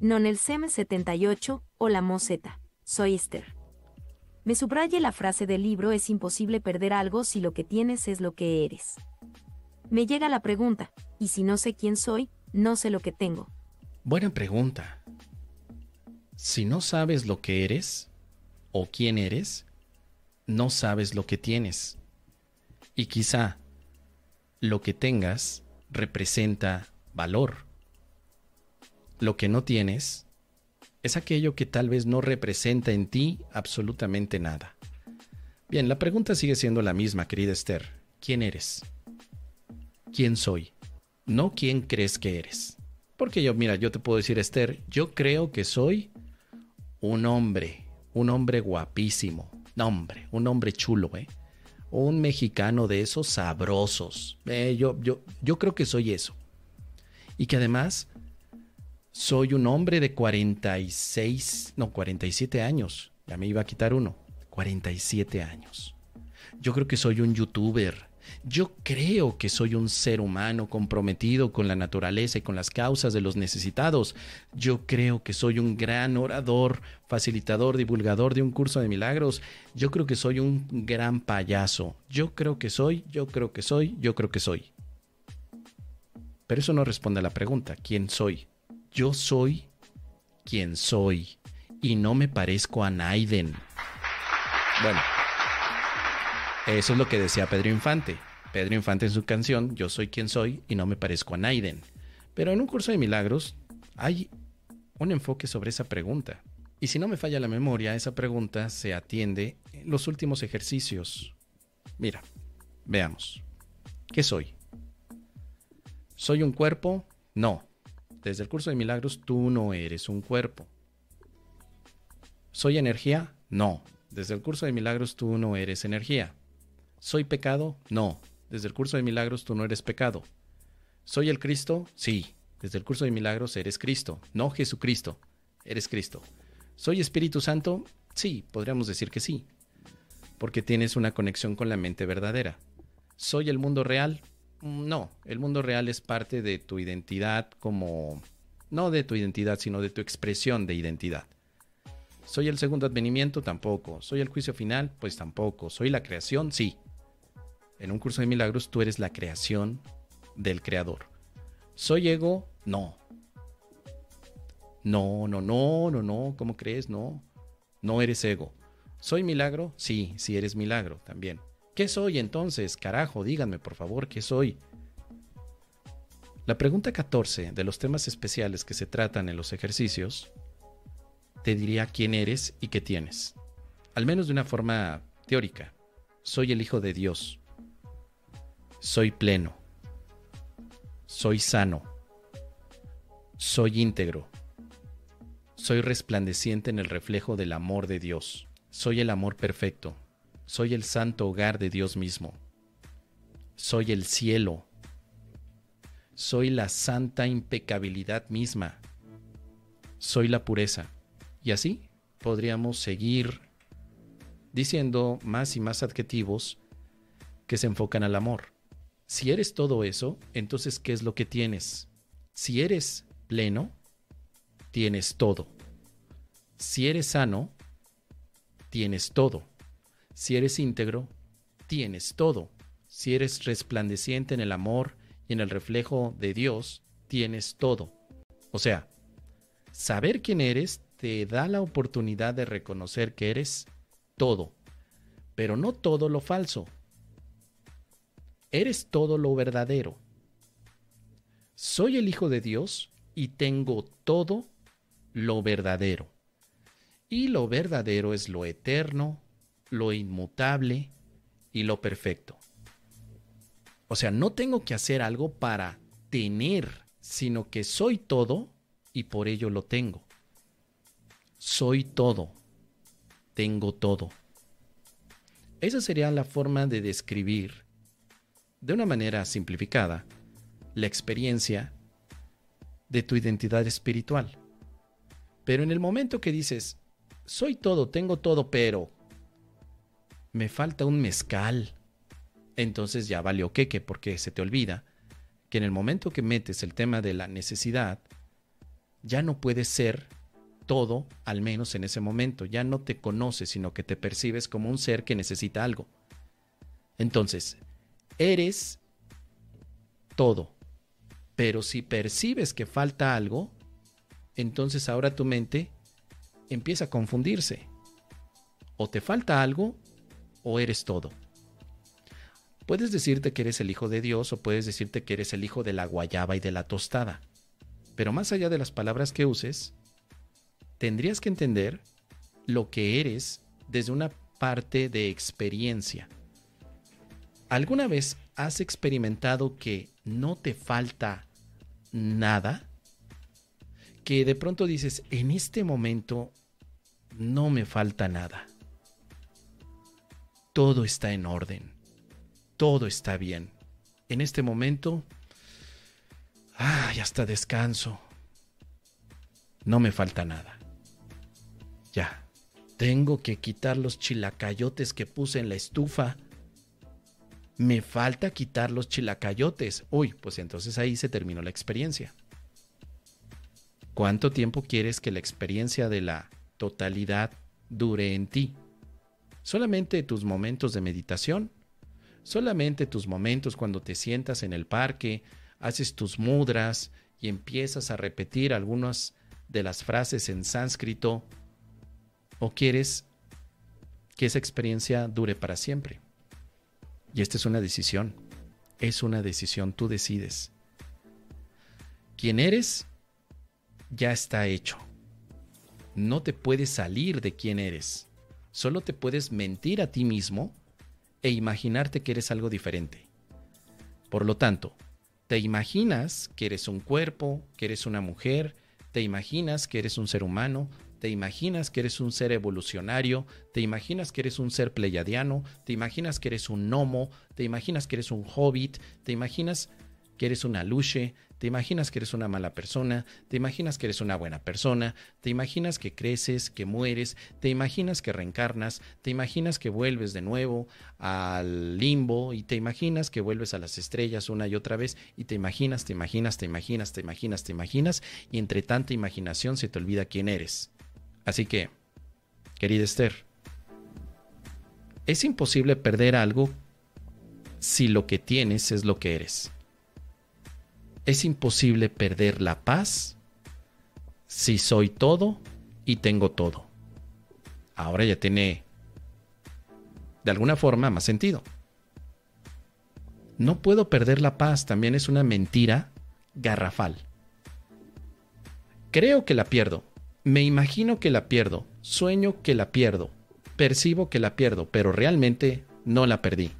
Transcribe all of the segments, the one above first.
Non el SEM78, hola Moseta, soy Esther. Me subraye la frase del libro es imposible perder algo si lo que tienes es lo que eres. Me llega la pregunta, y si no sé quién soy, no sé lo que tengo. Buena pregunta. Si no sabes lo que eres o quién eres, no sabes lo que tienes. Y quizá lo que tengas representa valor lo que no tienes es aquello que tal vez no representa en ti absolutamente nada. Bien, la pregunta sigue siendo la misma, querida Esther. ¿Quién eres? ¿Quién soy? No quién crees que eres. Porque yo, mira, yo te puedo decir, Esther, yo creo que soy un hombre, un hombre guapísimo. No, hombre, un hombre chulo, ¿eh? Un mexicano de esos sabrosos. Eh, yo, yo, yo creo que soy eso. Y que además soy un hombre de 46, no, 47 años. Ya me iba a quitar uno. 47 años. Yo creo que soy un youtuber. Yo creo que soy un ser humano comprometido con la naturaleza y con las causas de los necesitados. Yo creo que soy un gran orador, facilitador, divulgador de un curso de milagros. Yo creo que soy un gran payaso. Yo creo que soy, yo creo que soy, yo creo que soy. Pero eso no responde a la pregunta, ¿quién soy? Yo soy quien soy y no me parezco a Naiden. Bueno, eso es lo que decía Pedro Infante. Pedro Infante en su canción Yo soy quien soy y no me parezco a Naiden. Pero en un curso de milagros hay un enfoque sobre esa pregunta. Y si no me falla la memoria, esa pregunta se atiende en los últimos ejercicios. Mira, veamos. ¿Qué soy? ¿Soy un cuerpo? No. Desde el curso de milagros tú no eres un cuerpo. ¿Soy energía? No. Desde el curso de milagros tú no eres energía. ¿Soy pecado? No. Desde el curso de milagros tú no eres pecado. ¿Soy el Cristo? Sí. Desde el curso de milagros eres Cristo, no Jesucristo. Eres Cristo. ¿Soy Espíritu Santo? Sí, podríamos decir que sí. Porque tienes una conexión con la mente verdadera. ¿Soy el mundo real? No, el mundo real es parte de tu identidad como... No de tu identidad, sino de tu expresión de identidad. ¿Soy el segundo advenimiento? Tampoco. ¿Soy el juicio final? Pues tampoco. ¿Soy la creación? Sí. En un curso de milagros tú eres la creación del creador. ¿Soy ego? No. No, no, no, no, no. ¿Cómo crees? No. No eres ego. ¿Soy milagro? Sí, sí eres milagro también. ¿Qué soy entonces? Carajo, díganme por favor, ¿qué soy? La pregunta 14 de los temas especiales que se tratan en los ejercicios te diría quién eres y qué tienes. Al menos de una forma teórica. Soy el Hijo de Dios. Soy pleno. Soy sano. Soy íntegro. Soy resplandeciente en el reflejo del amor de Dios. Soy el amor perfecto soy el santo hogar de Dios mismo. Soy el cielo. Soy la santa impecabilidad misma. Soy la pureza. Y así podríamos seguir diciendo más y más adjetivos que se enfocan al amor. Si eres todo eso, entonces ¿qué es lo que tienes? Si eres pleno, tienes todo. Si eres sano, tienes todo. Si eres íntegro, tienes todo. Si eres resplandeciente en el amor y en el reflejo de Dios, tienes todo. O sea, saber quién eres te da la oportunidad de reconocer que eres todo, pero no todo lo falso. Eres todo lo verdadero. Soy el Hijo de Dios y tengo todo lo verdadero. Y lo verdadero es lo eterno, lo inmutable y lo perfecto. O sea, no tengo que hacer algo para tener, sino que soy todo y por ello lo tengo. Soy todo. Tengo todo. Esa sería la forma de describir, de una manera simplificada, la experiencia de tu identidad espiritual. Pero en el momento que dices, soy todo, tengo todo, pero me falta un mezcal. Entonces ya valió queque porque se te olvida que en el momento que metes el tema de la necesidad, ya no puedes ser todo, al menos en ese momento. Ya no te conoces, sino que te percibes como un ser que necesita algo. Entonces, eres todo. Pero si percibes que falta algo, entonces ahora tu mente empieza a confundirse. O te falta algo o eres todo. Puedes decirte que eres el hijo de Dios o puedes decirte que eres el hijo de la guayaba y de la tostada. Pero más allá de las palabras que uses, tendrías que entender lo que eres desde una parte de experiencia. ¿Alguna vez has experimentado que no te falta nada? Que de pronto dices, en este momento no me falta nada. Todo está en orden. Todo está bien. En este momento, ay, hasta descanso. No me falta nada. Ya. Tengo que quitar los chilacayotes que puse en la estufa me falta quitar los chilacayotes. Uy, pues entonces ahí se terminó la experiencia. ¿Cuánto tiempo quieres que la experiencia de la totalidad dure en ti? ¿Solamente tus momentos de meditación? ¿Solamente tus momentos cuando te sientas en el parque, haces tus mudras y empiezas a repetir algunas de las frases en sánscrito? ¿O quieres que esa experiencia dure para siempre? Y esta es una decisión. Es una decisión, tú decides. Quién eres ya está hecho. No te puedes salir de quién eres. Solo te puedes mentir a ti mismo e imaginarte que eres algo diferente. Por lo tanto, te imaginas que eres un cuerpo, que eres una mujer, te imaginas que eres un ser humano, te imaginas que eres un ser evolucionario, te imaginas que eres un ser pleiadiano, te imaginas que eres un gnomo, te imaginas que eres un hobbit, te imaginas que eres una luche, te imaginas que eres una mala persona, te imaginas que eres una buena persona, te imaginas que creces, que mueres, te imaginas que reencarnas, te imaginas que vuelves de nuevo al limbo y te imaginas que vuelves a las estrellas una y otra vez y te imaginas, te imaginas, te imaginas, te imaginas, te imaginas y entre tanta imaginación se te olvida quién eres. Así que, querida Esther, es imposible perder algo si lo que tienes es lo que eres. Es imposible perder la paz si soy todo y tengo todo. Ahora ya tiene de alguna forma más sentido. No puedo perder la paz también es una mentira garrafal. Creo que la pierdo, me imagino que la pierdo, sueño que la pierdo, percibo que la pierdo, pero realmente no la perdí.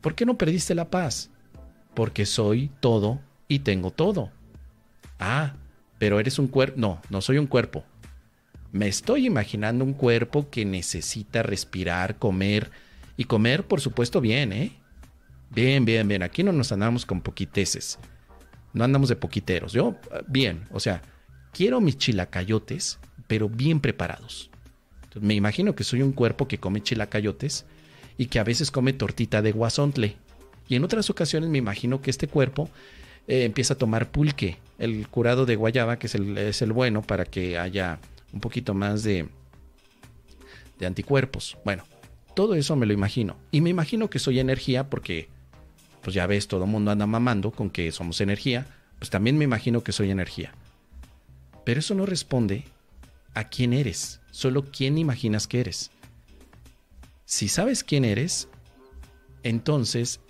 ¿Por qué no perdiste la paz? Porque soy todo y tengo todo. Ah, pero eres un cuerpo. No, no soy un cuerpo. Me estoy imaginando un cuerpo que necesita respirar, comer. Y comer, por supuesto, bien, ¿eh? Bien, bien, bien. Aquí no nos andamos con poquiteces. No andamos de poquiteros. Yo, bien. O sea, quiero mis chilacayotes, pero bien preparados. me imagino que soy un cuerpo que come chilacayotes y que a veces come tortita de guasontle. Y en otras ocasiones me imagino que este cuerpo eh, empieza a tomar pulque, el curado de guayaba, que es el, es el bueno para que haya un poquito más de, de anticuerpos. Bueno, todo eso me lo imagino. Y me imagino que soy energía porque, pues ya ves, todo el mundo anda mamando con que somos energía. Pues también me imagino que soy energía. Pero eso no responde a quién eres, solo quién imaginas que eres. Si sabes quién eres, entonces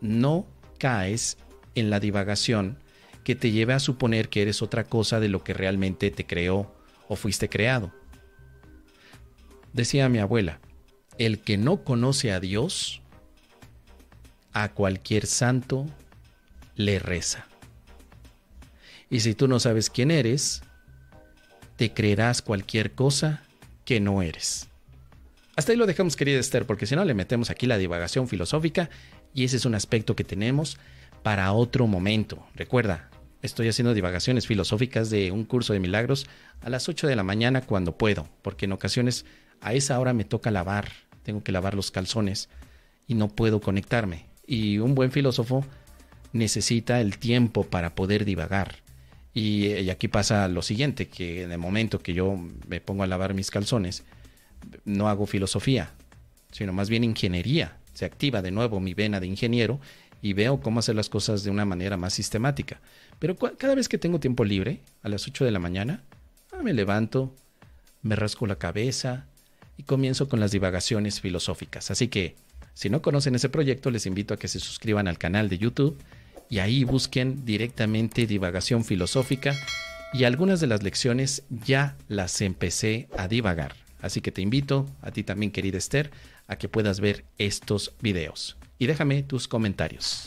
no caes en la divagación que te lleve a suponer que eres otra cosa de lo que realmente te creó o fuiste creado. Decía mi abuela, el que no conoce a Dios, a cualquier santo le reza. Y si tú no sabes quién eres, te creerás cualquier cosa que no eres. Hasta ahí lo dejamos, querida Esther, porque si no le metemos aquí la divagación filosófica y ese es un aspecto que tenemos para otro momento. Recuerda, estoy haciendo divagaciones filosóficas de un curso de milagros a las 8 de la mañana cuando puedo, porque en ocasiones a esa hora me toca lavar, tengo que lavar los calzones y no puedo conectarme. Y un buen filósofo necesita el tiempo para poder divagar Y, aquí pasa lo siguiente, que en el momento que yo me pongo a lavar mis calzones, no hago filosofía, sino más bien ingeniería. Se activa de nuevo mi vena de ingeniero y veo cómo hacer las cosas de una manera más sistemática. Pero cada vez que tengo tiempo libre, a las 8 de la mañana, ah, me levanto, me rasco la cabeza y comienzo con las divagaciones filosóficas. Así que, si no conocen ese proyecto, les invito a que se suscriban al canal de YouTube y ahí busquen directamente divagación filosófica y algunas de las lecciones ya las empecé a divagar. Así que te invito, a ti también querida Esther, a que puedas ver estos videos. Y déjame tus comentarios.